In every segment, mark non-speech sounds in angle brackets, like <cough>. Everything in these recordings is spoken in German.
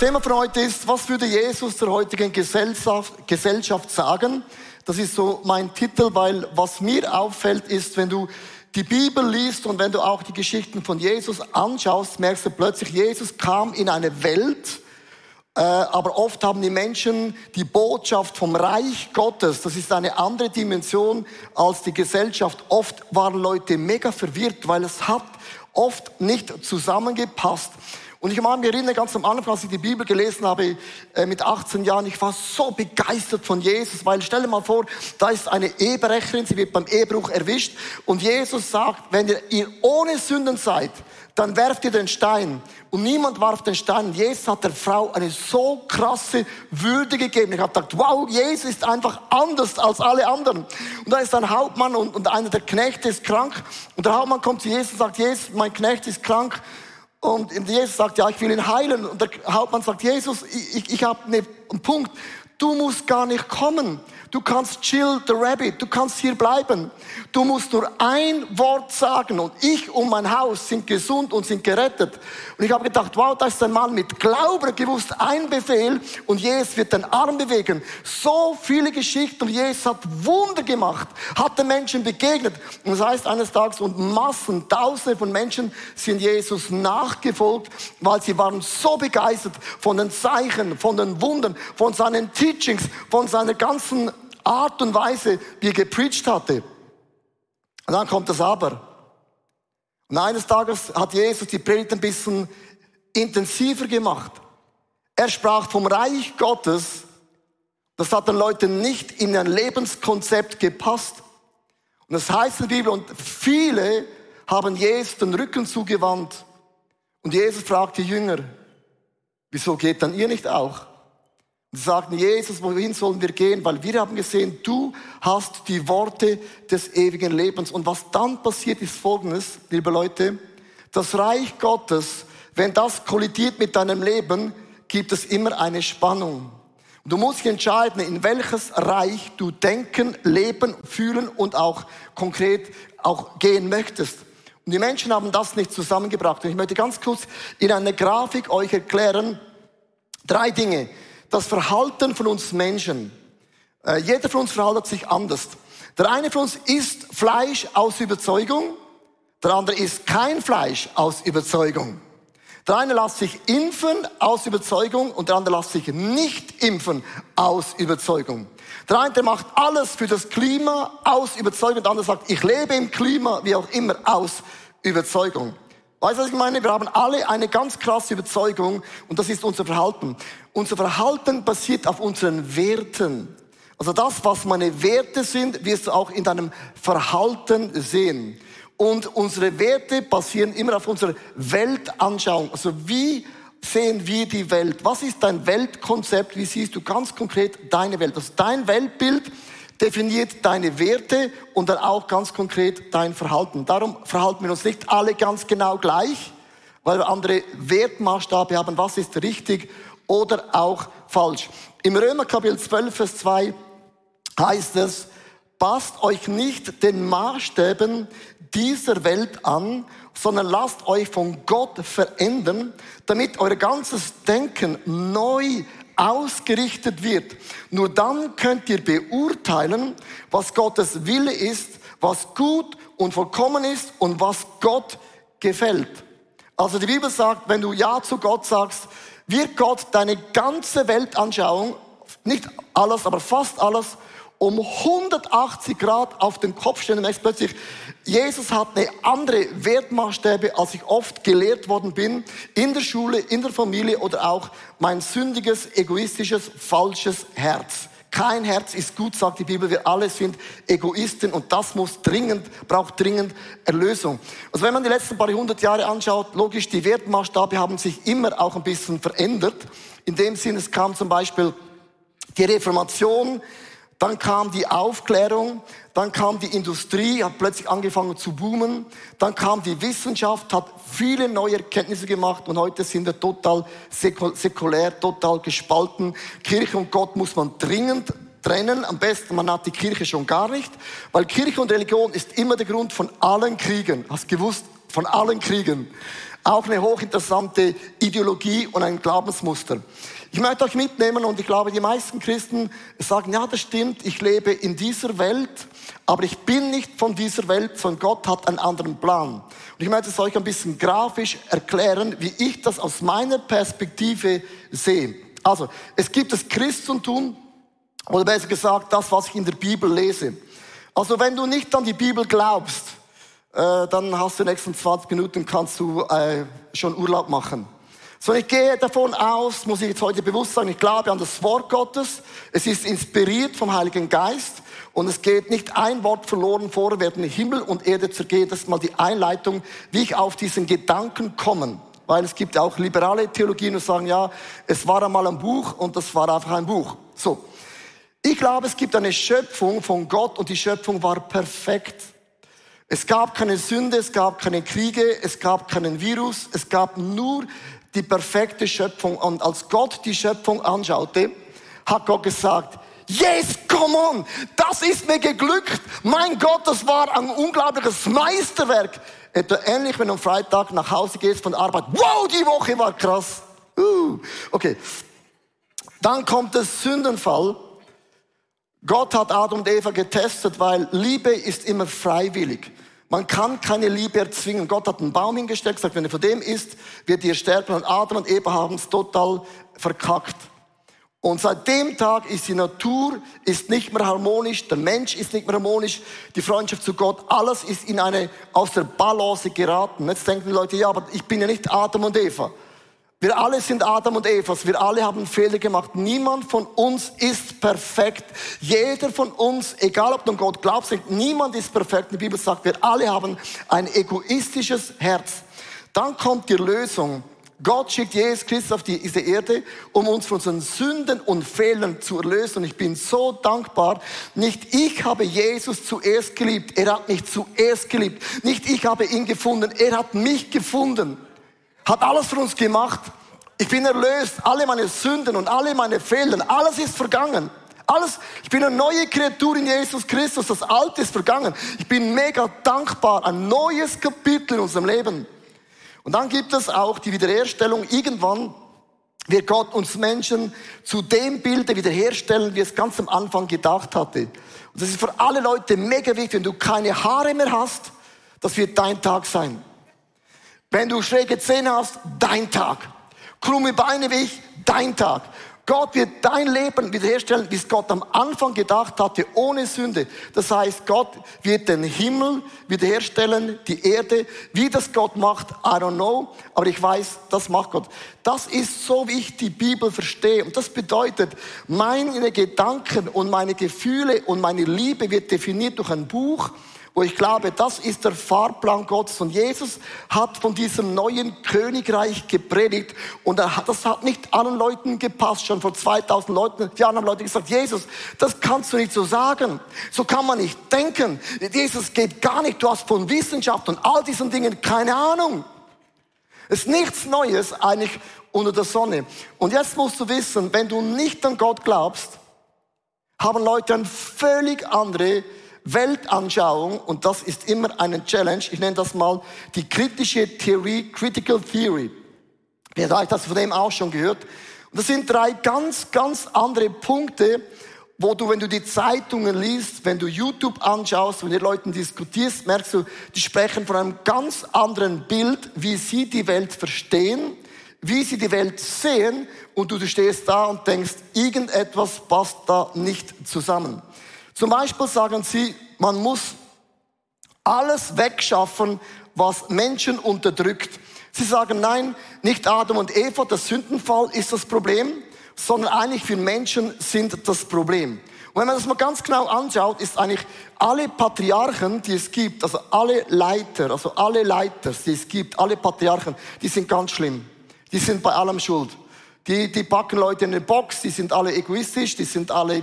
Thema von heute ist, was würde Jesus der heutigen Gesellschaft, Gesellschaft sagen? Das ist so mein Titel, weil was mir auffällt ist, wenn du die Bibel liest und wenn du auch die Geschichten von Jesus anschaust, merkst du plötzlich, Jesus kam in eine Welt, äh, aber oft haben die Menschen die Botschaft vom Reich Gottes, das ist eine andere Dimension als die Gesellschaft. Oft waren Leute mega verwirrt, weil es hat oft nicht zusammengepasst. Und ich mag mich erinnern, ganz am Anfang, als ich die Bibel gelesen habe, äh, mit 18 Jahren, ich war so begeistert von Jesus, weil stell dir mal vor, da ist eine Ehebrecherin, sie wird beim Ehebruch erwischt und Jesus sagt, wenn ihr, ihr ohne Sünden seid, dann werft ihr den Stein. Und niemand warf den Stein. Jesus hat der Frau eine so krasse Würde gegeben. Ich habe gedacht, wow, Jesus ist einfach anders als alle anderen. Und da ist ein Hauptmann und, und einer der Knechte ist krank. Und der Hauptmann kommt zu Jesus und sagt, Jesus, mein Knecht ist krank. Und Jesus sagt, ja, ich will ihn heilen. Und der Hauptmann sagt, Jesus, ich, ich, habe einen Punkt. Du musst gar nicht kommen. Du kannst chill the rabbit, du kannst hier bleiben. Du musst nur ein Wort sagen und ich und mein Haus sind gesund und sind gerettet. Und ich habe gedacht, wow, da ist ein Mann mit Glauben gewusst, ein Befehl und Jesus wird den Arm bewegen. So viele Geschichten und Jesus hat Wunder gemacht, hat den Menschen begegnet. Und das heißt eines Tages und Massen, Tausende von Menschen sind Jesus nachgefolgt, weil sie waren so begeistert von den Zeichen, von den Wundern, von seinen Teachings, von seiner ganzen Art und Weise, wie er gepreacht hatte. Und dann kommt das Aber. Und eines Tages hat Jesus die Predigt ein bisschen intensiver gemacht. Er sprach vom Reich Gottes. Das hat den Leuten nicht in ein Lebenskonzept gepasst. Und das heißt in der Bibel, und viele haben Jesus den Rücken zugewandt. Und Jesus fragt die Jünger, wieso geht dann ihr nicht auch? Und sagten, Jesus, wohin sollen wir gehen? Weil wir haben gesehen, du hast die Worte des ewigen Lebens. Und was dann passiert, ist Folgendes, liebe Leute. Das Reich Gottes, wenn das kollidiert mit deinem Leben, gibt es immer eine Spannung. Du musst dich entscheiden, in welches Reich du denken, leben, fühlen und auch konkret auch gehen möchtest. Und die Menschen haben das nicht zusammengebracht. Und ich möchte ganz kurz in einer Grafik euch erklären, drei Dinge das Verhalten von uns Menschen. Äh, jeder von uns verhaltet sich anders. Der eine von uns isst Fleisch aus Überzeugung, der andere isst kein Fleisch aus Überzeugung. Der eine lässt sich impfen aus Überzeugung und der andere lässt sich nicht impfen aus Überzeugung. Der eine macht alles für das Klima aus Überzeugung der andere sagt, ich lebe im Klima, wie auch immer, aus Überzeugung. Weißt du, was ich meine? Wir haben alle eine ganz krasse Überzeugung und das ist unser Verhalten. Unser Verhalten basiert auf unseren Werten. Also das, was meine Werte sind, wirst du auch in deinem Verhalten sehen. Und unsere Werte basieren immer auf unserer Weltanschauung. Also wie sehen wir die Welt? Was ist dein Weltkonzept? Wie siehst du ganz konkret deine Welt? Also dein Weltbild definiert deine Werte und dann auch ganz konkret dein Verhalten. Darum verhalten wir uns nicht alle ganz genau gleich, weil wir andere Wertmaßstabe haben, was ist richtig oder auch falsch. Im Römer Kapitel 12, Vers 2 heißt es, passt euch nicht den Maßstäben dieser Welt an, sondern lasst euch von Gott verändern, damit euer ganzes Denken neu ausgerichtet wird. Nur dann könnt ihr beurteilen, was Gottes Wille ist, was gut und vollkommen ist und was Gott gefällt. Also die Bibel sagt, wenn du Ja zu Gott sagst, wird Gott deine ganze Weltanschauung, nicht alles, aber fast alles, um 180 Grad auf den Kopf stellen. Du merkst plötzlich, Jesus hat eine andere Wertmaßstäbe, als ich oft gelehrt worden bin, in der Schule, in der Familie oder auch mein sündiges, egoistisches, falsches Herz. Kein Herz ist gut, sagt die Bibel. Wir alle sind Egoisten und das muss dringend, braucht dringend Erlösung. Also wenn man die letzten paar hundert Jahre anschaut, logisch, die Wertmaßstabe haben sich immer auch ein bisschen verändert. In dem Sinne, es kam zum Beispiel die Reformation, dann kam die Aufklärung, dann kam die Industrie, hat plötzlich angefangen zu boomen, dann kam die Wissenschaft, hat viele neue Erkenntnisse gemacht und heute sind wir total säkulär, total gespalten. Kirche und Gott muss man dringend trennen. Am besten, man hat die Kirche schon gar nicht, weil Kirche und Religion ist immer der Grund von allen Kriegen. Hast gewusst? Von allen Kriegen. Auch eine hochinteressante Ideologie und ein Glaubensmuster. Ich möchte euch mitnehmen und ich glaube, die meisten Christen sagen, ja, das stimmt, ich lebe in dieser Welt, aber ich bin nicht von dieser Welt, sondern Gott hat einen anderen Plan. Und ich möchte es euch ein bisschen grafisch erklären, wie ich das aus meiner Perspektive sehe. Also, es gibt das Christentum, oder besser gesagt, das, was ich in der Bibel lese. Also, wenn du nicht an die Bibel glaubst, äh, dann hast du die nächsten 20 Minuten, kannst du äh, schon Urlaub machen. So, ich gehe davon aus, muss ich jetzt heute bewusst sagen, ich glaube an das Wort Gottes. Es ist inspiriert vom Heiligen Geist und es geht nicht ein Wort verloren vor, werden Himmel und Erde zergehen. Das ist mal die Einleitung, wie ich auf diesen Gedanken komme. Weil es gibt auch liberale Theologien, die sagen, ja, es war einmal ein Buch und das war einfach ein Buch. So. Ich glaube, es gibt eine Schöpfung von Gott und die Schöpfung war perfekt. Es gab keine Sünde, es gab keine Kriege, es gab keinen Virus, es gab nur die perfekte Schöpfung. Und als Gott die Schöpfung anschaute, hat Gott gesagt, yes, come on, das ist mir geglückt. Mein Gott, das war ein unglaubliches Meisterwerk. Etwa ähnlich, wenn du am Freitag nach Hause gehst von der Arbeit. Wow, die Woche war krass. Uh, okay. Dann kommt der Sündenfall. Gott hat Adam und Eva getestet, weil Liebe ist immer freiwillig. Man kann keine Liebe erzwingen. Gott hat einen Baum hingestellt, gesagt, wenn er von dem isst, wird ihr sterben. Und Adam und Eva haben es total verkackt. Und seit dem Tag ist die Natur ist nicht mehr harmonisch, der Mensch ist nicht mehr harmonisch, die Freundschaft zu Gott, alles ist in eine aus der Balance geraten. Jetzt denken die Leute, ja, aber ich bin ja nicht Adam und Eva. Wir alle sind Adam und Evas. Wir alle haben Fehler gemacht. Niemand von uns ist perfekt. Jeder von uns, egal ob du an Gott glaubst, niemand ist perfekt. Die Bibel sagt, wir alle haben ein egoistisches Herz. Dann kommt die Lösung. Gott schickt Jesus Christus auf diese Erde, um uns von unseren Sünden und Fehlern zu erlösen. Und ich bin so dankbar. Nicht ich habe Jesus zuerst geliebt. Er hat mich zuerst geliebt. Nicht ich habe ihn gefunden. Er hat mich gefunden hat alles für uns gemacht. Ich bin erlöst, alle meine Sünden und alle meine Fehler, alles ist vergangen. Alles, ich bin eine neue Kreatur in Jesus Christus, das Alte ist vergangen. Ich bin mega dankbar, ein neues Kapitel in unserem Leben. Und dann gibt es auch die Wiederherstellung. Irgendwann wird Gott uns Menschen zu dem Bilde wiederherstellen, wie es ganz am Anfang gedacht hatte. Und das ist für alle Leute mega wichtig. Wenn du keine Haare mehr hast, das wird dein Tag sein. Wenn du schräge Zähne hast, dein Tag. Krumme Beine wie ich, dein Tag. Gott wird dein Leben wiederherstellen, wie es Gott am Anfang gedacht hatte, ohne Sünde. Das heißt, Gott wird den Himmel wiederherstellen, die Erde. Wie das Gott macht, I don't know. Aber ich weiß, das macht Gott. Das ist so, wie ich die Bibel verstehe. Und das bedeutet, meine Gedanken und meine Gefühle und meine Liebe wird definiert durch ein Buch, wo ich glaube, das ist der Fahrplan Gottes. Und Jesus hat von diesem neuen Königreich gepredigt. Und das hat nicht allen Leuten gepasst. Schon vor 2000 Leuten, die anderen Leute gesagt, Jesus, das kannst du nicht so sagen. So kann man nicht denken. Jesus geht gar nicht. Du hast von Wissenschaft und all diesen Dingen keine Ahnung. Es ist nichts Neues eigentlich unter der Sonne. Und jetzt musst du wissen, wenn du nicht an Gott glaubst, haben Leute eine völlig andere Weltanschauung, und das ist immer eine Challenge, ich nenne das mal die kritische Theorie, Critical Theory. Vielleicht hast du von dem auch schon gehört. Und das sind drei ganz, ganz andere Punkte, wo du, wenn du die Zeitungen liest, wenn du YouTube anschaust, wenn du mit Leuten diskutierst, merkst du, die sprechen von einem ganz anderen Bild, wie sie die Welt verstehen, wie sie die Welt sehen, und du stehst da und denkst, irgendetwas passt da nicht zusammen. Zum Beispiel sagen sie, man muss alles wegschaffen, was Menschen unterdrückt. Sie sagen, nein, nicht Adam und Eva, der Sündenfall ist das Problem, sondern eigentlich wir Menschen sind das Problem. Und wenn man das mal ganz genau anschaut, ist eigentlich alle Patriarchen, die es gibt, also alle Leiter, also alle Leiter, die es gibt, alle Patriarchen, die sind ganz schlimm. Die sind bei allem schuld. Die, die packen Leute in eine Box, die sind alle egoistisch, die sind alle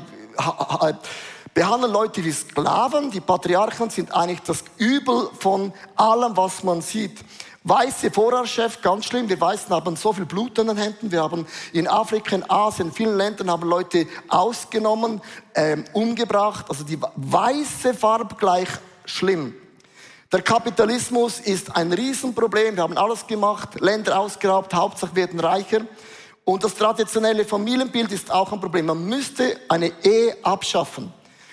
behandeln Leute wie Sklaven. Die Patriarchen sind eigentlich das Übel von allem, was man sieht. Weiße Vorherrschaft, ganz schlimm. Wir Weißen haben so viel Blut an den Händen. Wir haben in Afrika, in Asien, in vielen Ländern haben Leute ausgenommen, ähm, umgebracht. Also die weiße Farbe gleich schlimm. Der Kapitalismus ist ein Riesenproblem. Wir haben alles gemacht, Länder ausgeraubt, Hauptsache werden reicher. Und das traditionelle Familienbild ist auch ein Problem. Man müsste eine Ehe abschaffen.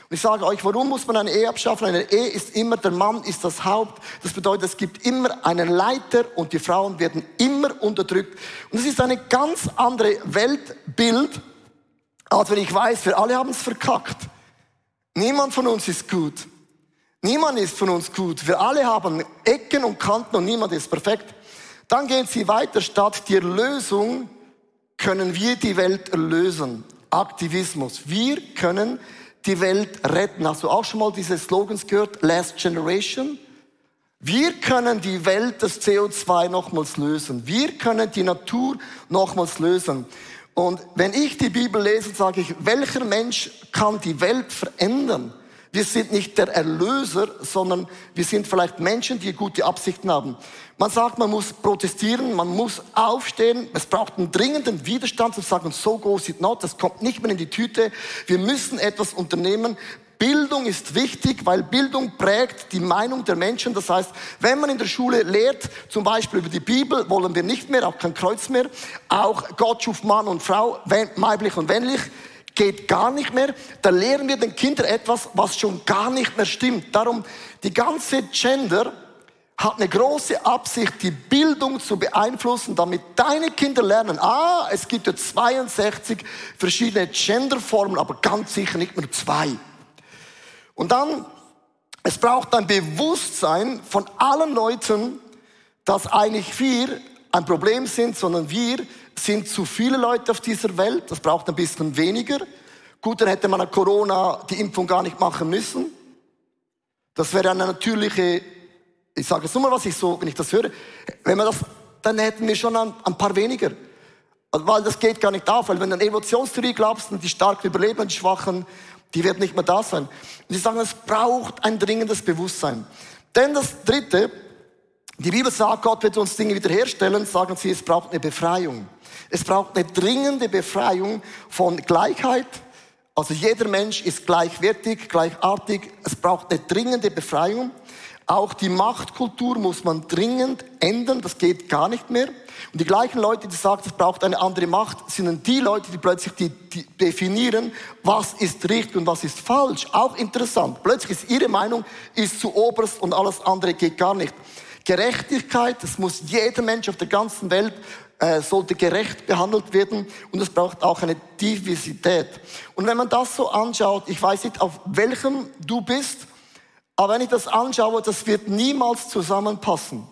Und ich sage euch, warum muss man eine Ehe abschaffen? Eine Ehe ist immer, der Mann ist das Haupt. Das bedeutet, es gibt immer einen Leiter und die Frauen werden immer unterdrückt. Und es ist eine ganz andere Weltbild, als wenn ich weiß, wir alle haben es verkackt. Niemand von uns ist gut. Niemand ist von uns gut. Wir alle haben Ecken und Kanten und niemand ist perfekt. Dann gehen sie weiter. Statt die Erlösung können wir die Welt erlösen. Aktivismus. Wir können die Welt retten. Hast du auch schon mal diese Slogans gehört? Last Generation? Wir können die Welt, das CO2 nochmals lösen. Wir können die Natur nochmals lösen. Und wenn ich die Bibel lese, sage ich, welcher Mensch kann die Welt verändern? Wir sind nicht der Erlöser, sondern wir sind vielleicht Menschen, die gute Absichten haben. Man sagt, man muss protestieren, man muss aufstehen. Es braucht einen dringenden Widerstand zu sagen, so goes it not, das kommt nicht mehr in die Tüte. Wir müssen etwas unternehmen. Bildung ist wichtig, weil Bildung prägt die Meinung der Menschen. Das heißt, wenn man in der Schule lehrt, zum Beispiel über die Bibel, wollen wir nicht mehr, auch kein Kreuz mehr. Auch Gott schuf Mann und Frau, weiblich und männlich geht gar nicht mehr. Da lehren wir den Kindern etwas, was schon gar nicht mehr stimmt. Darum, die ganze Gender hat eine große Absicht, die Bildung zu beeinflussen, damit deine Kinder lernen, ah, es gibt ja 62 verschiedene Genderformen, aber ganz sicher nicht nur zwei. Und dann, es braucht ein Bewusstsein von allen Leuten, dass eigentlich wir ein Problem sind, sondern wir sind zu viele Leute auf dieser Welt. Das braucht ein bisschen weniger. Gut, dann hätte man an Corona die Impfung gar nicht machen müssen. Das wäre eine natürliche, ich sage es nur mal, was ich so, wenn ich das höre, wenn man das, dann hätten wir schon ein, ein paar weniger. Weil das geht gar nicht auf, weil wenn du an Evolutionstheorie glaubst, und die starken überleben, die schwachen, die werden nicht mehr da sein. Und sie sagen, es braucht ein dringendes Bewusstsein. Denn das dritte, die Bibel sagt, Gott wird uns Dinge wiederherstellen, sagen sie, es braucht eine Befreiung. Es braucht eine dringende Befreiung von Gleichheit. Also jeder Mensch ist gleichwertig, gleichartig. Es braucht eine dringende Befreiung. Auch die Machtkultur muss man dringend ändern. Das geht gar nicht mehr. Und die gleichen Leute, die sagen, es braucht eine andere Macht, sind die Leute, die plötzlich die, die definieren, was ist richtig und was ist falsch. Auch interessant. Plötzlich ist ihre Meinung ist zu oberst und alles andere geht gar nicht. Gerechtigkeit, das muss jeder Mensch auf der ganzen Welt äh, sollte gerecht behandelt werden und es braucht auch eine Diversität. Und wenn man das so anschaut, ich weiß nicht, auf welchem du bist, aber wenn ich das anschaue, das wird niemals zusammenpassen.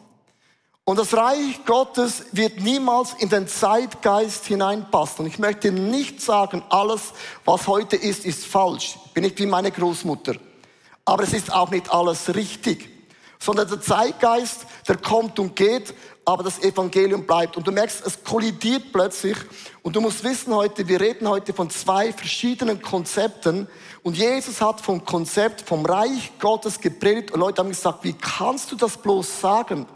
Und das Reich Gottes wird niemals in den Zeitgeist hineinpassen. Und ich möchte nicht sagen, alles, was heute ist, ist falsch. Ich bin nicht wie meine Großmutter. Aber es ist auch nicht alles richtig sondern der Zeitgeist, der kommt und geht, aber das Evangelium bleibt. Und du merkst, es kollidiert plötzlich. Und du musst wissen heute, wir reden heute von zwei verschiedenen Konzepten. Und Jesus hat vom Konzept vom Reich Gottes gepredigt. Und Leute haben gesagt, wie kannst du das bloß sagen?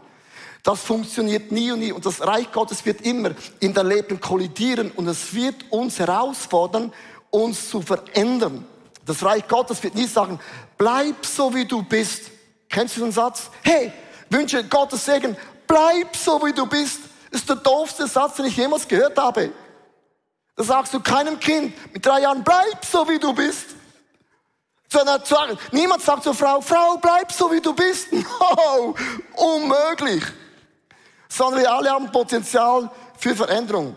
Das funktioniert nie und nie. Und das Reich Gottes wird immer in dein Leben kollidieren. Und es wird uns herausfordern, uns zu verändern. Das Reich Gottes wird nie sagen, bleib so wie du bist. Kennst du den Satz? Hey, wünsche Gottes Segen, bleib so wie du bist. Das ist der doofste Satz, den ich jemals gehört habe. Da sagst du keinem Kind mit drei Jahren, bleib so wie du bist. Niemand sagt zur Frau, Frau, bleib so wie du bist. <laughs> No, unmöglich. Sondern wir alle haben Potenzial für Veränderung.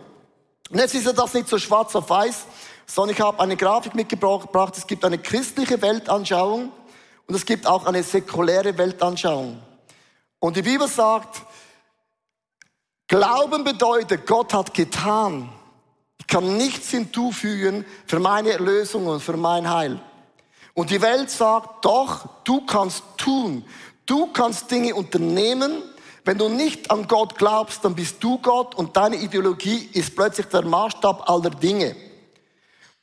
Und jetzt ist ja das nicht so schwarz auf weiß, sondern ich habe eine Grafik mitgebracht. Es gibt eine christliche Weltanschauung und es gibt auch eine säkuläre Weltanschauung. Und die Bibel sagt, Glauben bedeutet, Gott hat getan. Ich kann nichts hinzufügen für meine Erlösung und für mein Heil. Und die Welt sagt, doch, du kannst tun. Du kannst Dinge unternehmen. Wenn du nicht an Gott glaubst, dann bist du Gott und deine Ideologie ist plötzlich der Maßstab aller Dinge.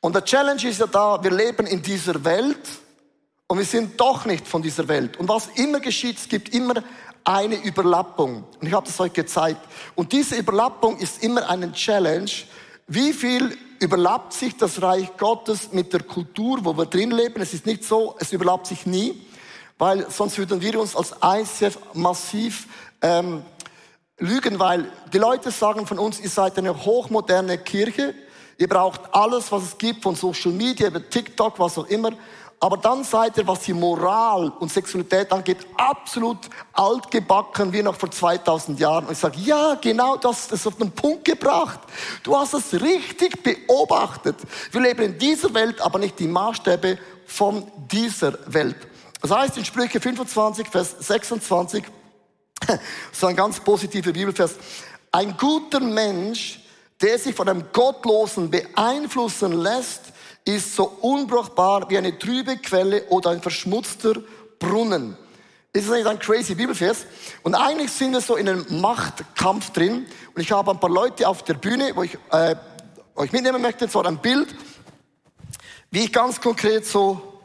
Und der Challenge ist ja da, wir leben in dieser Welt und wir sind doch nicht von dieser Welt. Und was immer geschieht, es gibt immer eine Überlappung. Und ich habe das euch gezeigt. Und diese Überlappung ist immer eine Challenge. Wie viel überlappt sich das Reich Gottes mit der Kultur, wo wir drin leben? Es ist nicht so, es überlappt sich nie. weil sonst würden wir uns als ICF massiv ähm, lügen, weil die Leute sagen von uns, ihr seid eine hochmoderne Kirche, ihr braucht alles, was es gibt von Social Media, über TikTok, was auch immer, aber dann seid ihr, was die Moral und Sexualität angeht, absolut altgebacken wie noch vor 2000 Jahren. Und ich sage, ja, genau das, das auf den Punkt gebracht. Du hast es richtig beobachtet. Wir leben in dieser Welt, aber nicht die Maßstäbe von dieser Welt. Das heißt in Sprüche 25, Vers 26, <laughs> so ein ganz positiver Bibelvers, ein guter Mensch, der sich von einem Gottlosen beeinflussen lässt, ist so unbrauchbar wie eine trübe Quelle oder ein verschmutzter Brunnen. Ist das nicht ein crazy Bibelvers? Und eigentlich sind wir so in einem Machtkampf drin. Und ich habe ein paar Leute auf der Bühne, wo ich äh, euch mitnehmen möchte, zwar ein Bild, wie ich ganz konkret so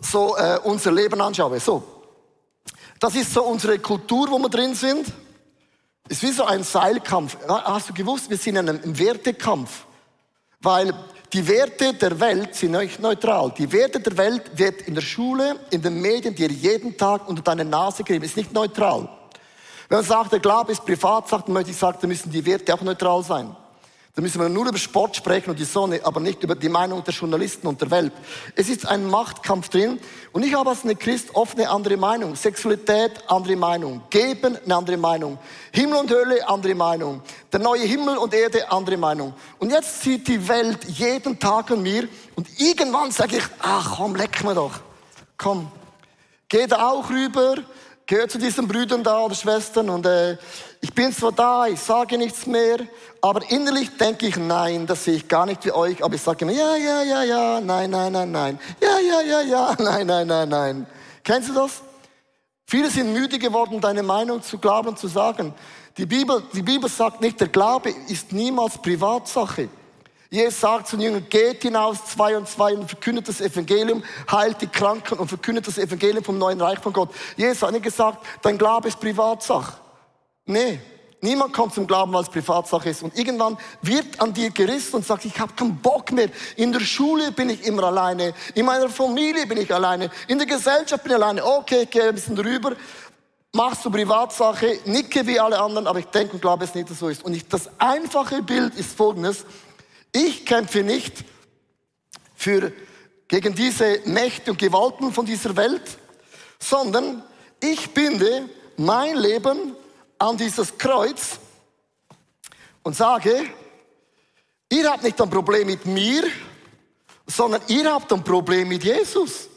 so äh, unser Leben anschaue. So, das ist so unsere Kultur, wo wir drin sind. Ist wie so ein Seilkampf. Hast du gewusst, wir sind in einem Wertekampf. Weil die Werte der Welt sind nicht neutral. Die Werte der Welt wird in der Schule, in den Medien dir jeden Tag unter deine Nase geben. Ist nicht neutral. Wenn man sagt, der Glaube ist privat, sagt, dann möchte ich sagen, dann müssen die Werte auch neutral sein. Da müssen wir nur über Sport sprechen und die Sonne, aber nicht über die Meinung der Journalisten und der Welt. Es ist ein Machtkampf drin. Und ich habe als eine Christ oft eine andere Meinung. Sexualität, andere Meinung. Geben, eine andere Meinung. Himmel und Hölle, andere Meinung. Der neue Himmel und Erde, andere Meinung. Und jetzt sieht die Welt jeden Tag an mir und irgendwann sage ich, ach komm, leck mir doch. Komm. Geh da auch rüber, gehört zu diesen Brüdern da oder Schwestern und äh, ich bin zwar da, ich sage nichts mehr, aber innerlich denke ich, nein, das sehe ich gar nicht wie euch, aber ich sage immer, ja, ja, ja, ja, nein, nein, nein, nein, ja, ja, ja, ja, <laughs> nein, nein, nein, nein. Kennst du das? Viele sind müde geworden, deine Meinung zu glauben und zu sagen. Die Bibel, die Bibel sagt nicht, der Glaube ist niemals Privatsache. Jesus sagt zu den Jüngern, geht hinaus, zwei und zwei, und verkündet das Evangelium, heilt die Kranken und verkündet das Evangelium vom neuen Reich von Gott. Jesus hat nicht gesagt, dein Glaube ist Privatsache. Nee, niemand kommt zum Glauben, weil es Privatsache ist. Und irgendwann wird an dir gerissen und sagt, ich habe keinen Bock mehr. In der Schule bin ich immer alleine, in meiner Familie bin ich alleine, in der Gesellschaft bin ich alleine. Okay, ich gehe ein bisschen drüber, machst du Privatsache, nicke wie alle anderen, aber ich denke und glaube, es nicht so ist. Und ich, das einfache Bild ist folgendes. Ich kämpfe nicht für, gegen diese Mächte und Gewalten von dieser Welt, sondern ich binde mein Leben an dieses Kreuz und sage, ihr habt nicht ein Problem mit mir, sondern ihr habt ein Problem mit Jesus.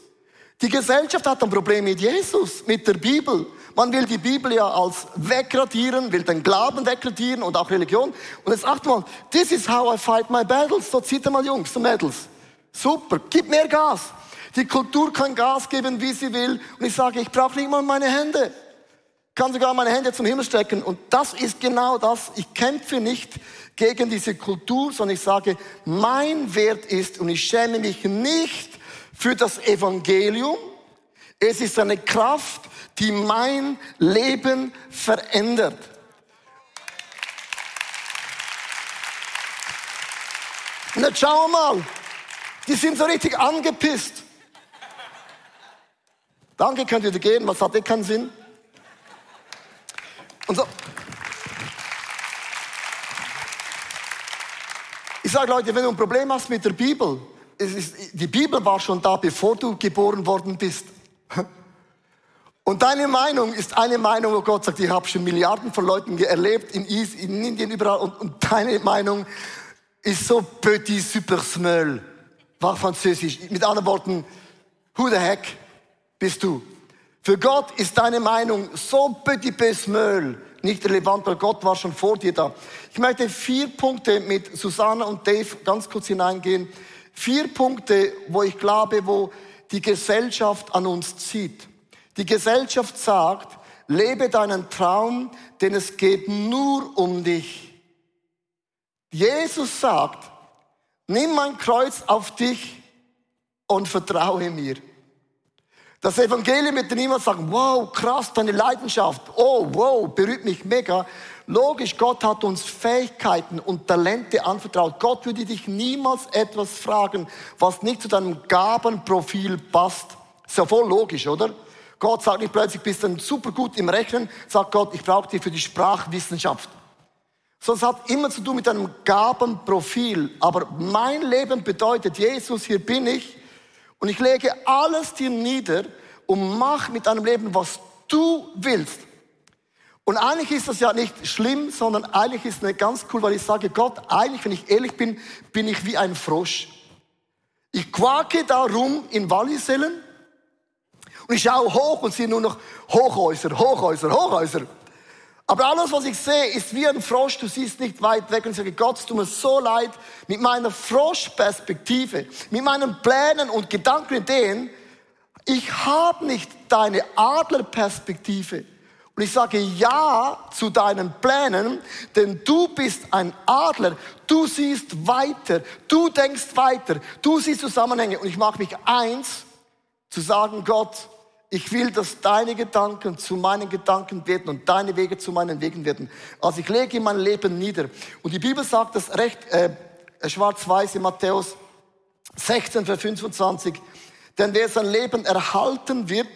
Die Gesellschaft hat ein Problem mit Jesus, mit der Bibel. Man will die Bibel ja als wegradieren, will den Glauben wegradieren und auch Religion. Und jetzt acht mal, this is how I fight my battles. So zieht mal Jungs und Mädels. Super, gib mehr Gas. Die Kultur kann Gas geben, wie sie will. Und ich sage, ich brauche nicht mal meine Hände. Ich kann sogar meine Hände zum Himmel strecken. Und das ist genau das. Ich kämpfe nicht gegen diese Kultur, sondern ich sage, mein Wert ist, und ich schäme mich nicht für das Evangelium. Es ist eine Kraft, die mein Leben verändert. Schauen wir mal, die sind so richtig angepisst. Danke, könnt ihr gehen, was hat eh keinen Sinn? Und so. Ich sage Leute, wenn du ein Problem hast mit der Bibel, ist, die Bibel war schon da, bevor du geboren worden bist. <laughs> Und deine Meinung ist eine Meinung, wo Gott sagt, ich habe schon Milliarden von Leuten erlebt, in, Is, in Indien, überall. Und, und deine Meinung ist so petit super smell. War französisch. Mit anderen Worten, who the heck bist du? Für Gott ist deine Meinung so petit peu smell nicht relevant, weil Gott war schon vor dir da. Ich möchte vier Punkte mit Susanna und Dave ganz kurz hineingehen. Vier Punkte, wo ich glaube, wo die Gesellschaft an uns zieht. Die Gesellschaft sagt, lebe deinen Traum, denn es geht nur um dich. Jesus sagt, nimm mein Kreuz auf dich und vertraue mir. Das Evangelium wird niemand sagen, wow, krass, deine Leidenschaft, oh, wow, berührt mich mega. logisch, Gott hat uns Fähigkeiten und Talente anvertraut. Gott würde dich niemals etwas fragen, was nicht zu deinem Gabenprofil passt. Ist ja voll logisch, oder? Gott sagt nicht plötzlich, bist du super gut im Rechnen, sagt Gott, ich brauche dich für die Sprachwissenschaft. Es hat immer zu tun mit einem Gabenprofil. Aber mein Leben bedeutet, Jesus, hier bin ich und ich lege alles dir nieder und mach mit deinem Leben, was du willst. Und eigentlich ist das ja nicht schlimm, sondern eigentlich ist es ganz cool, weil ich sage, Gott, eigentlich, wenn ich ehrlich bin, bin ich wie ein Frosch. Ich quake da rum in Wallisellen und ich schaue hoch und sehe nur noch Hochhäuser, Hochhäuser, Hochhäuser. Aber alles, was ich sehe, ist wie ein Frosch. Du siehst nicht weit weg und ich sage, Gott, es tut mir so leid. Mit meiner Froschperspektive, mit meinen Plänen und Gedanken, Ideen, ich habe nicht deine Adlerperspektive. Und ich sage ja zu deinen Plänen, denn du bist ein Adler. Du siehst weiter, du denkst weiter, du siehst Zusammenhänge. Und ich mache mich eins, zu sagen, Gott, ich will, dass deine Gedanken zu meinen Gedanken werden und deine Wege zu meinen Wegen werden. Also ich lege mein Leben nieder. Und die Bibel sagt das recht äh, schwarz-weiß in Matthäus 16, Vers 25. Denn wer sein Leben erhalten wird,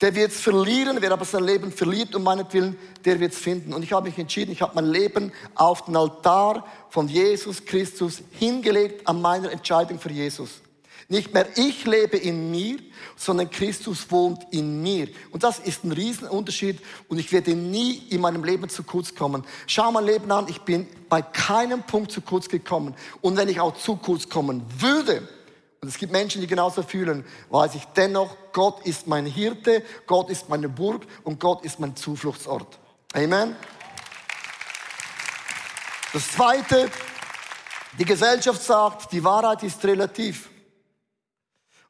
der wird es verlieren. Wer aber sein Leben verliert um meinetwillen, der wird es finden. Und ich habe mich entschieden, ich habe mein Leben auf den Altar von Jesus Christus hingelegt an meiner Entscheidung für Jesus. Nicht mehr ich lebe in mir, sondern Christus wohnt in mir. Und das ist ein Riesenunterschied und ich werde nie in meinem Leben zu kurz kommen. Schau mein Leben an, ich bin bei keinem Punkt zu kurz gekommen. Und wenn ich auch zu kurz kommen würde, und es gibt Menschen, die genauso fühlen, weiß ich dennoch, Gott ist mein Hirte, Gott ist meine Burg und Gott ist mein Zufluchtsort. Amen. Das Zweite, die Gesellschaft sagt, die Wahrheit ist relativ.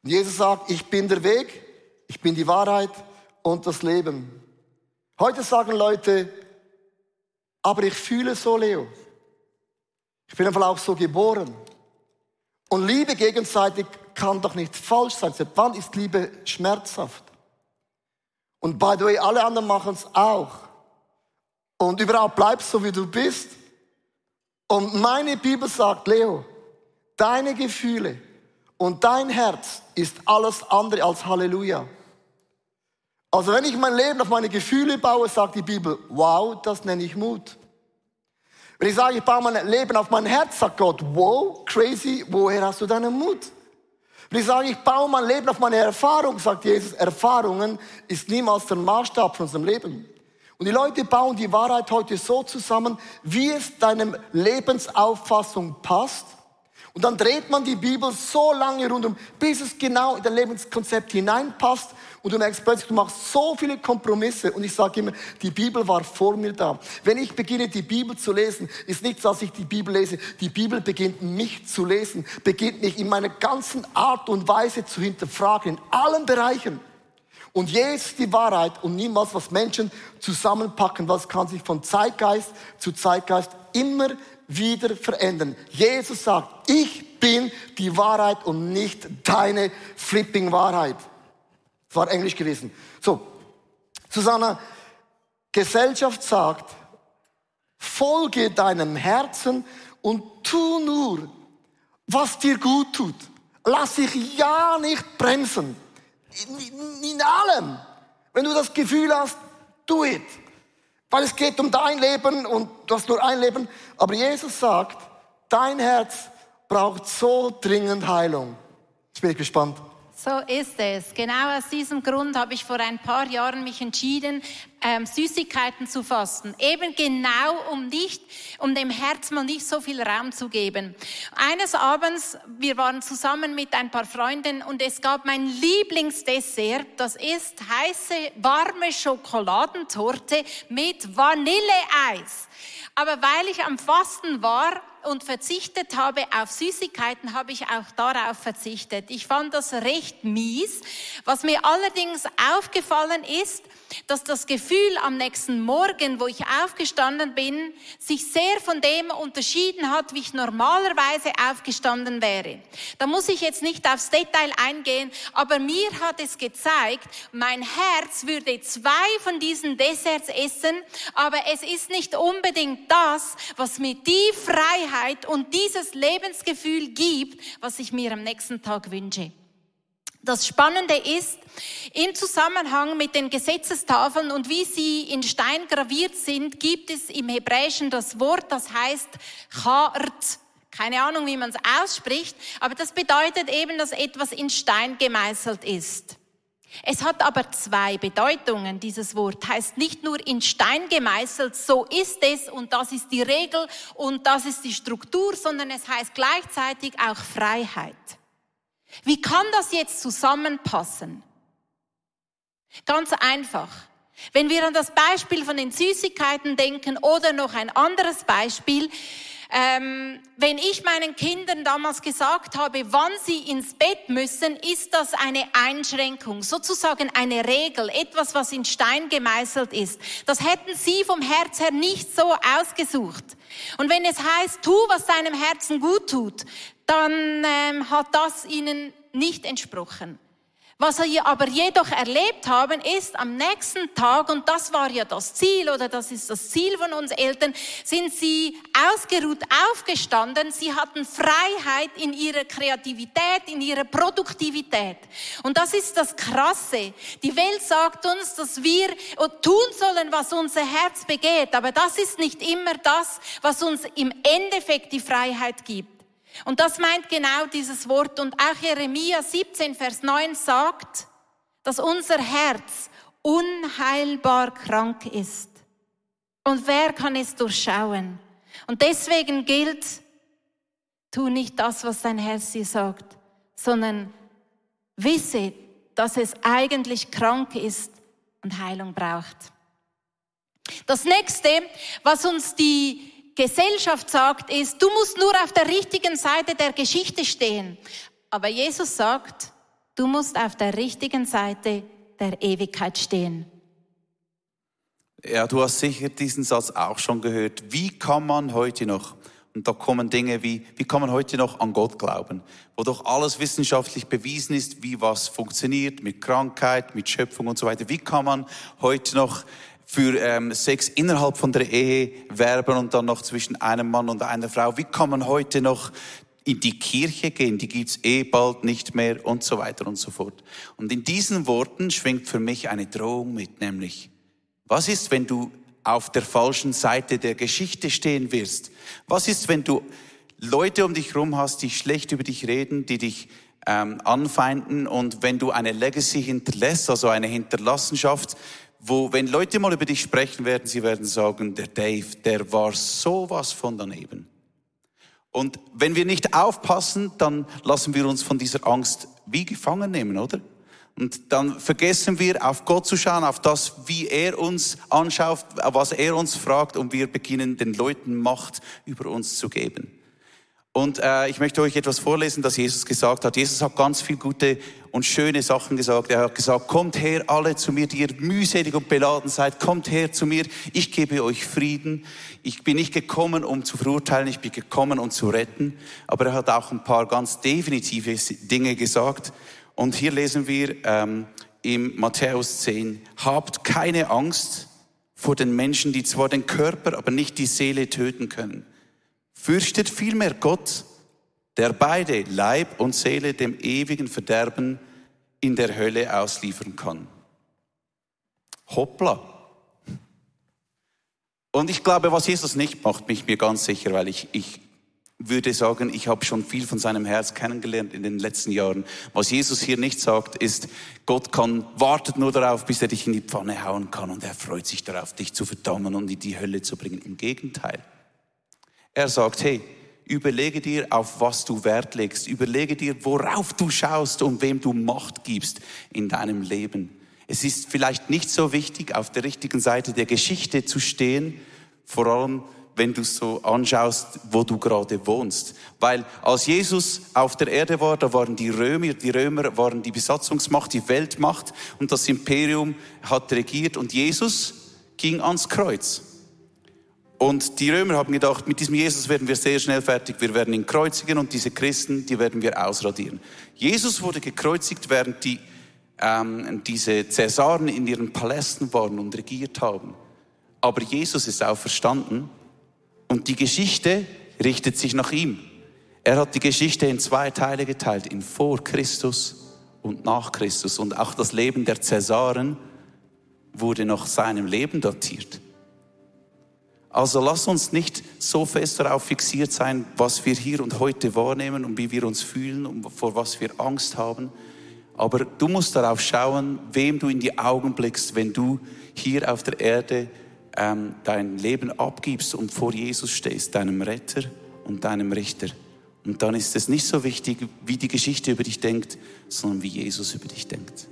Jesus sagt, ich bin der Weg, ich bin die Wahrheit und das Leben. Heute sagen Leute, aber ich fühle so, Leo. Ich bin einfach auch so geboren. Und Liebe gegenseitig kann doch nicht falsch sein. Seit wann ist Liebe schmerzhaft? Und by the way, alle anderen machen es auch. Und überhaupt bleibst so, wie du bist. Und meine Bibel sagt, Leo, deine Gefühle, und dein Herz ist alles andere als Halleluja. Also wenn ich mein Leben auf meine Gefühle baue, sagt die Bibel, wow, das nenne ich Mut. Wenn ich sage, ich baue mein Leben auf mein Herz, sagt Gott, wow, crazy, woher hast du deinen Mut? Wenn ich sage, ich baue mein Leben auf meine Erfahrung, sagt Jesus, Erfahrungen ist niemals der Maßstab von unserem Leben. Und die Leute bauen die Wahrheit heute so zusammen, wie es deinem Lebensauffassung passt und dann dreht man die Bibel so lange rundum, bis es genau in dein Lebenskonzept hineinpasst. Und du merkst plötzlich, du machst so viele Kompromisse. Und ich sage immer, die Bibel war vor mir da. Wenn ich beginne, die Bibel zu lesen, ist nichts, dass ich die Bibel lese. Die Bibel beginnt mich zu lesen, beginnt mich in meiner ganzen Art und Weise zu hinterfragen, in allen Bereichen. Und jetzt die Wahrheit und niemals, was Menschen zusammenpacken, was kann sich von Zeitgeist zu Zeitgeist immer wieder verändern. Jesus sagt, ich bin die Wahrheit und nicht deine flipping Wahrheit. Das war Englisch gewesen. So, Susanna, Gesellschaft sagt, folge deinem Herzen und tu nur, was dir gut tut. Lass dich ja nicht bremsen. In, in allem. Wenn du das Gefühl hast, do it. Weil es geht um dein Leben und du hast nur ein Leben. Aber Jesus sagt, dein Herz braucht so dringend Heilung. Jetzt bin ich gespannt. So ist es. Genau aus diesem Grund habe ich vor ein paar Jahren mich entschieden, ähm, Süßigkeiten zu fasten. Eben genau, um nicht, um dem Herz mal nicht so viel Raum zu geben. Eines Abends, wir waren zusammen mit ein paar Freunden und es gab mein Lieblingsdessert. Das ist heiße, warme Schokoladentorte mit Vanilleeis. Aber weil ich am Fasten war, und verzichtet habe auf Süßigkeiten, habe ich auch darauf verzichtet. Ich fand das recht mies. Was mir allerdings aufgefallen ist, dass das Gefühl am nächsten Morgen, wo ich aufgestanden bin, sich sehr von dem unterschieden hat, wie ich normalerweise aufgestanden wäre. Da muss ich jetzt nicht aufs Detail eingehen, aber mir hat es gezeigt, mein Herz würde zwei von diesen Desserts essen, aber es ist nicht unbedingt das, was mir die Freiheit und dieses Lebensgefühl gibt, was ich mir am nächsten Tag wünsche. Das Spannende ist, im Zusammenhang mit den Gesetzestafeln und wie sie in Stein graviert sind, gibt es im Hebräischen das Wort, das heißt Chart. Keine Ahnung, wie man es ausspricht, aber das bedeutet eben, dass etwas in Stein gemeißelt ist. Es hat aber zwei Bedeutungen, dieses Wort. Heißt nicht nur in Stein gemeißelt, so ist es und das ist die Regel und das ist die Struktur, sondern es heißt gleichzeitig auch Freiheit. Wie kann das jetzt zusammenpassen? Ganz einfach. Wenn wir an das Beispiel von den Süßigkeiten denken oder noch ein anderes Beispiel, ähm, wenn ich meinen Kindern damals gesagt habe, wann sie ins Bett müssen, ist das eine Einschränkung, sozusagen eine Regel, etwas, was in Stein gemeißelt ist. Das hätten sie vom Herz her nicht so ausgesucht. Und wenn es heißt, tu, was deinem Herzen gut tut, dann ähm, hat das ihnen nicht entsprochen. Was wir aber jedoch erlebt haben, ist am nächsten Tag, und das war ja das Ziel oder das ist das Ziel von uns Eltern, sind sie ausgeruht aufgestanden. Sie hatten Freiheit in ihrer Kreativität, in ihrer Produktivität. Und das ist das Krasse. Die Welt sagt uns, dass wir tun sollen, was unser Herz begeht. Aber das ist nicht immer das, was uns im Endeffekt die Freiheit gibt. Und das meint genau dieses Wort. Und auch Jeremia 17, Vers 9 sagt, dass unser Herz unheilbar krank ist. Und wer kann es durchschauen? Und deswegen gilt, tu nicht das, was dein Herz dir sagt, sondern wisse, dass es eigentlich krank ist und Heilung braucht. Das nächste, was uns die Gesellschaft sagt, ist, du musst nur auf der richtigen Seite der Geschichte stehen. Aber Jesus sagt, du musst auf der richtigen Seite der Ewigkeit stehen. Ja, du hast sicher diesen Satz auch schon gehört. Wie kann man heute noch, und da kommen Dinge wie, wie kann man heute noch an Gott glauben, wo doch alles wissenschaftlich bewiesen ist, wie was funktioniert mit Krankheit, mit Schöpfung und so weiter. Wie kann man heute noch für ähm, Sex innerhalb von der Ehe werben und dann noch zwischen einem Mann und einer Frau. Wie kann man heute noch in die Kirche gehen? Die gibt's eh bald nicht mehr und so weiter und so fort. Und in diesen Worten schwingt für mich eine Drohung mit, nämlich, was ist, wenn du auf der falschen Seite der Geschichte stehen wirst? Was ist, wenn du Leute um dich herum hast, die schlecht über dich reden, die dich ähm, anfeinden und wenn du eine Legacy hinterlässt, also eine Hinterlassenschaft, wo, wenn Leute mal über dich sprechen werden, sie werden sagen, der Dave, der war sowas von daneben. Und wenn wir nicht aufpassen, dann lassen wir uns von dieser Angst wie gefangen nehmen, oder? Und dann vergessen wir, auf Gott zu schauen, auf das, wie er uns anschaut, was er uns fragt, und wir beginnen den Leuten Macht über uns zu geben. Und äh, ich möchte euch etwas vorlesen, das Jesus gesagt hat. Jesus hat ganz viel gute und schöne Sachen gesagt. Er hat gesagt, kommt her alle zu mir, die ihr mühselig und beladen seid. Kommt her zu mir, ich gebe euch Frieden. Ich bin nicht gekommen, um zu verurteilen, ich bin gekommen, um zu retten. Aber er hat auch ein paar ganz definitive Dinge gesagt. Und hier lesen wir ähm, im Matthäus 10, habt keine Angst vor den Menschen, die zwar den Körper, aber nicht die Seele töten können Fürchtet vielmehr Gott, der beide Leib und Seele dem ewigen Verderben in der Hölle ausliefern kann. Hoppla. Und ich glaube, was Jesus nicht macht, bin ich mir ganz sicher, weil ich, ich würde sagen, ich habe schon viel von seinem Herz kennengelernt in den letzten Jahren. Was Jesus hier nicht sagt, ist, Gott kann, wartet nur darauf, bis er dich in die Pfanne hauen kann und er freut sich darauf, dich zu verdammen und in die Hölle zu bringen. Im Gegenteil. Er sagt, hey, überlege dir, auf was du Wert legst. Überlege dir, worauf du schaust und wem du Macht gibst in deinem Leben. Es ist vielleicht nicht so wichtig, auf der richtigen Seite der Geschichte zu stehen, vor allem wenn du so anschaust, wo du gerade wohnst. Weil als Jesus auf der Erde war, da waren die Römer, die Römer waren die Besatzungsmacht, die Weltmacht und das Imperium hat regiert und Jesus ging ans Kreuz. Und die Römer haben gedacht, mit diesem Jesus werden wir sehr schnell fertig, wir werden ihn kreuzigen und diese Christen, die werden wir ausradieren. Jesus wurde gekreuzigt, während die, ähm, diese Cäsaren in ihren Palästen waren und regiert haben. Aber Jesus ist auferstanden und die Geschichte richtet sich nach ihm. Er hat die Geschichte in zwei Teile geteilt, in vor Christus und nach Christus. Und auch das Leben der Cäsaren wurde nach seinem Leben datiert. Also lass uns nicht so fest darauf fixiert sein, was wir hier und heute wahrnehmen und wie wir uns fühlen und vor was wir Angst haben. Aber du musst darauf schauen, wem du in die Augen blickst, wenn du hier auf der Erde ähm, dein Leben abgibst und vor Jesus stehst, deinem Retter und deinem Richter. Und dann ist es nicht so wichtig, wie die Geschichte über dich denkt, sondern wie Jesus über dich denkt.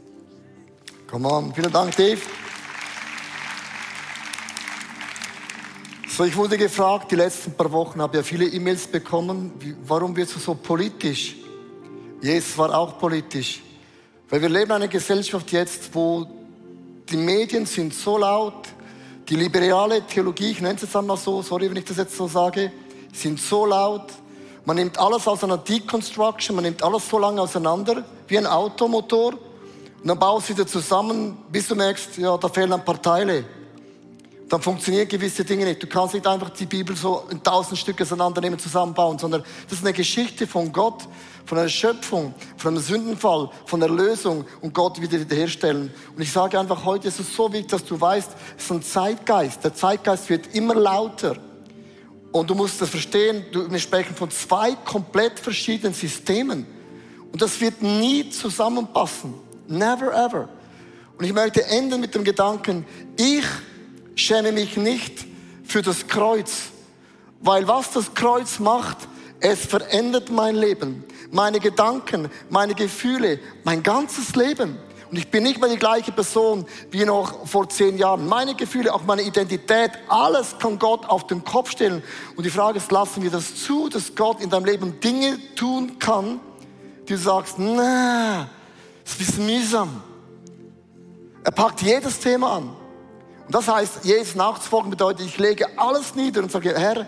Come on, vielen Dank, Dave. So, ich wurde gefragt, die letzten paar Wochen habe ja viele E-Mails bekommen, wie, warum wirst du so politisch? Jesus war auch politisch. Weil wir leben in einer Gesellschaft jetzt, wo die Medien sind so laut, die liberale Theologie, ich nenne es jetzt einmal so, sorry, wenn ich das jetzt so sage, sind so laut. Man nimmt alles aus einer Deconstruction, man nimmt alles so lange auseinander, wie ein Automotor. Und dann baust du wieder zusammen, bis du merkst, ja, da fehlen ein paar Teile. Dann funktionieren gewisse Dinge nicht. Du kannst nicht einfach die Bibel so in tausend Stücke auseinandernehmen, zusammenbauen, sondern das ist eine Geschichte von Gott, von einer Schöpfung, von einem Sündenfall, von der Lösung und Gott wieder wiederherstellen. Und ich sage einfach, heute ist es so wichtig, dass du weißt, es ist ein Zeitgeist. Der Zeitgeist wird immer lauter. Und du musst das verstehen, wir sprechen von zwei komplett verschiedenen Systemen. Und das wird nie zusammenpassen. Never ever. Und ich möchte enden mit dem Gedanken, ich schäme mich nicht für das Kreuz. Weil was das Kreuz macht, es verändert mein Leben, meine Gedanken, meine Gefühle, mein ganzes Leben. Und ich bin nicht mehr die gleiche Person wie noch vor zehn Jahren. Meine Gefühle, auch meine Identität, alles kann Gott auf den Kopf stellen. Und die Frage ist, lassen wir das zu, dass Gott in deinem Leben Dinge tun kann, die du sagst, na, das ist mühsam. Er packt jedes Thema an. Und das heißt, Jesus nachzufolgen bedeutet, ich lege alles nieder und sage, Herr,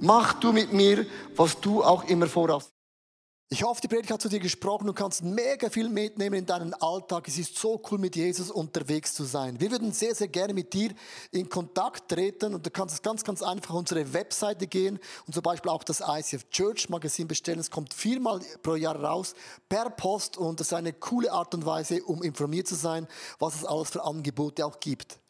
mach du mit mir, was du auch immer vorhast. Ich hoffe, die Predigt hat zu dir gesprochen. Du kannst mega viel mitnehmen in deinen Alltag. Es ist so cool, mit Jesus unterwegs zu sein. Wir würden sehr, sehr gerne mit dir in Kontakt treten und du kannst ganz, ganz einfach auf unsere Webseite gehen und zum Beispiel auch das ICF Church Magazin bestellen. Es kommt viermal pro Jahr raus per Post und das ist eine coole Art und Weise, um informiert zu sein, was es alles für Angebote auch gibt.